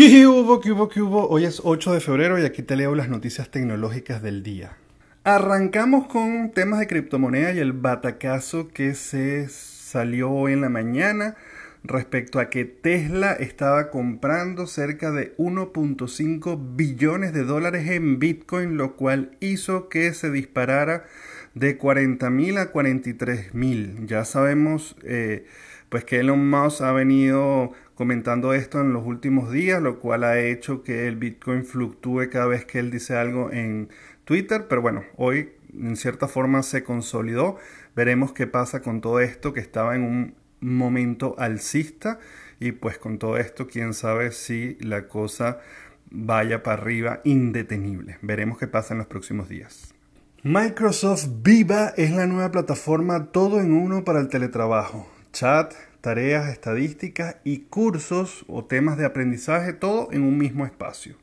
¿Qué hubo, hubo, hubo? Hoy es 8 de febrero y aquí te leo las noticias tecnológicas del día. Arrancamos con temas de criptomoneda y el batacazo que se salió hoy en la mañana respecto a que Tesla estaba comprando cerca de 1.5 billones de dólares en Bitcoin, lo cual hizo que se disparara de 40 mil a 43 mil. Ya sabemos eh, pues que Elon Musk ha venido comentando esto en los últimos días, lo cual ha hecho que el Bitcoin fluctúe cada vez que él dice algo en Twitter, pero bueno, hoy en cierta forma se consolidó. Veremos qué pasa con todo esto que estaba en un momento alcista y pues con todo esto quién sabe si la cosa vaya para arriba indetenible. Veremos qué pasa en los próximos días. Microsoft Viva es la nueva plataforma todo en uno para el teletrabajo. Chat, tareas, estadísticas y cursos o temas de aprendizaje, todo en un mismo espacio.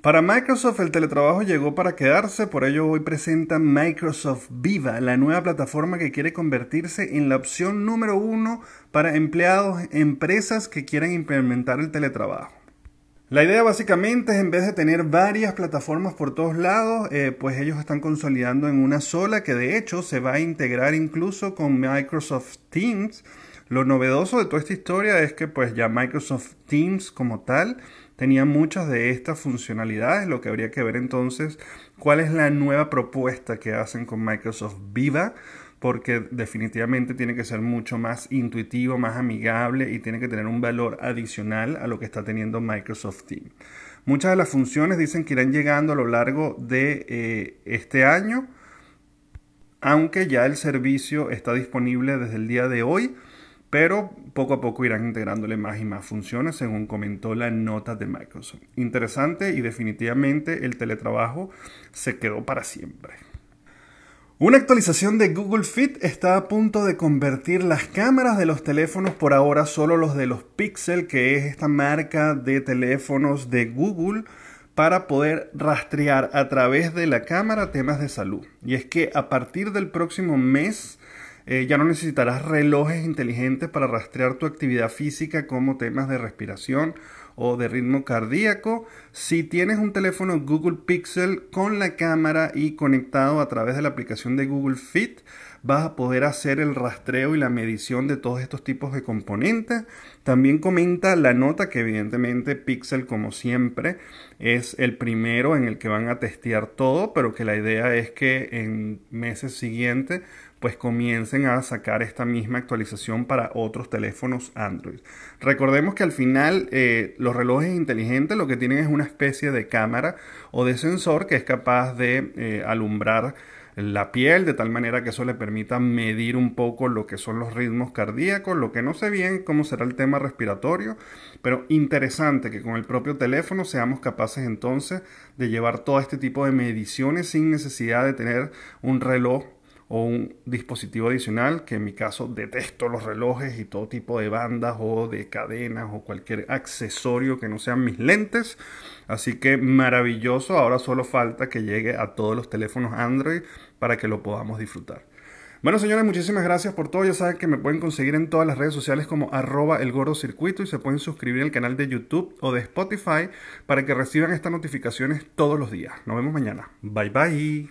Para Microsoft el teletrabajo llegó para quedarse, por ello hoy presenta Microsoft Viva, la nueva plataforma que quiere convertirse en la opción número uno para empleados, empresas que quieran implementar el teletrabajo. La idea básicamente es en vez de tener varias plataformas por todos lados, eh, pues ellos están consolidando en una sola que de hecho se va a integrar incluso con Microsoft Teams. Lo novedoso de toda esta historia es que pues ya Microsoft Teams como tal tenía muchas de estas funcionalidades, lo que habría que ver entonces cuál es la nueva propuesta que hacen con Microsoft Viva, porque definitivamente tiene que ser mucho más intuitivo, más amigable y tiene que tener un valor adicional a lo que está teniendo Microsoft Teams. Muchas de las funciones dicen que irán llegando a lo largo de eh, este año, aunque ya el servicio está disponible desde el día de hoy pero poco a poco irán integrándole más y más funciones según comentó la nota de Microsoft. Interesante y definitivamente el teletrabajo se quedó para siempre. Una actualización de Google Fit está a punto de convertir las cámaras de los teléfonos por ahora solo los de los Pixel, que es esta marca de teléfonos de Google, para poder rastrear a través de la cámara temas de salud. Y es que a partir del próximo mes eh, ya no necesitarás relojes inteligentes para rastrear tu actividad física como temas de respiración o de ritmo cardíaco. Si tienes un teléfono Google Pixel con la cámara y conectado a través de la aplicación de Google Fit, vas a poder hacer el rastreo y la medición de todos estos tipos de componentes. También comenta la nota que evidentemente Pixel como siempre es el primero en el que van a testear todo, pero que la idea es que en meses siguientes pues comiencen a sacar esta misma actualización para otros teléfonos Android. Recordemos que al final eh, los relojes inteligentes lo que tienen es una especie de cámara o de sensor que es capaz de eh, alumbrar la piel de tal manera que eso le permita medir un poco lo que son los ritmos cardíacos, lo que no sé bien cómo será el tema respiratorio, pero interesante que con el propio teléfono seamos capaces entonces de llevar todo este tipo de mediciones sin necesidad de tener un reloj o un dispositivo adicional, que en mi caso detesto los relojes y todo tipo de bandas o de cadenas o cualquier accesorio que no sean mis lentes. Así que maravilloso, ahora solo falta que llegue a todos los teléfonos Android para que lo podamos disfrutar. Bueno señores, muchísimas gracias por todo. Ya saben que me pueden conseguir en todas las redes sociales como arroba el gordo circuito y se pueden suscribir al canal de YouTube o de Spotify para que reciban estas notificaciones todos los días. Nos vemos mañana. Bye bye.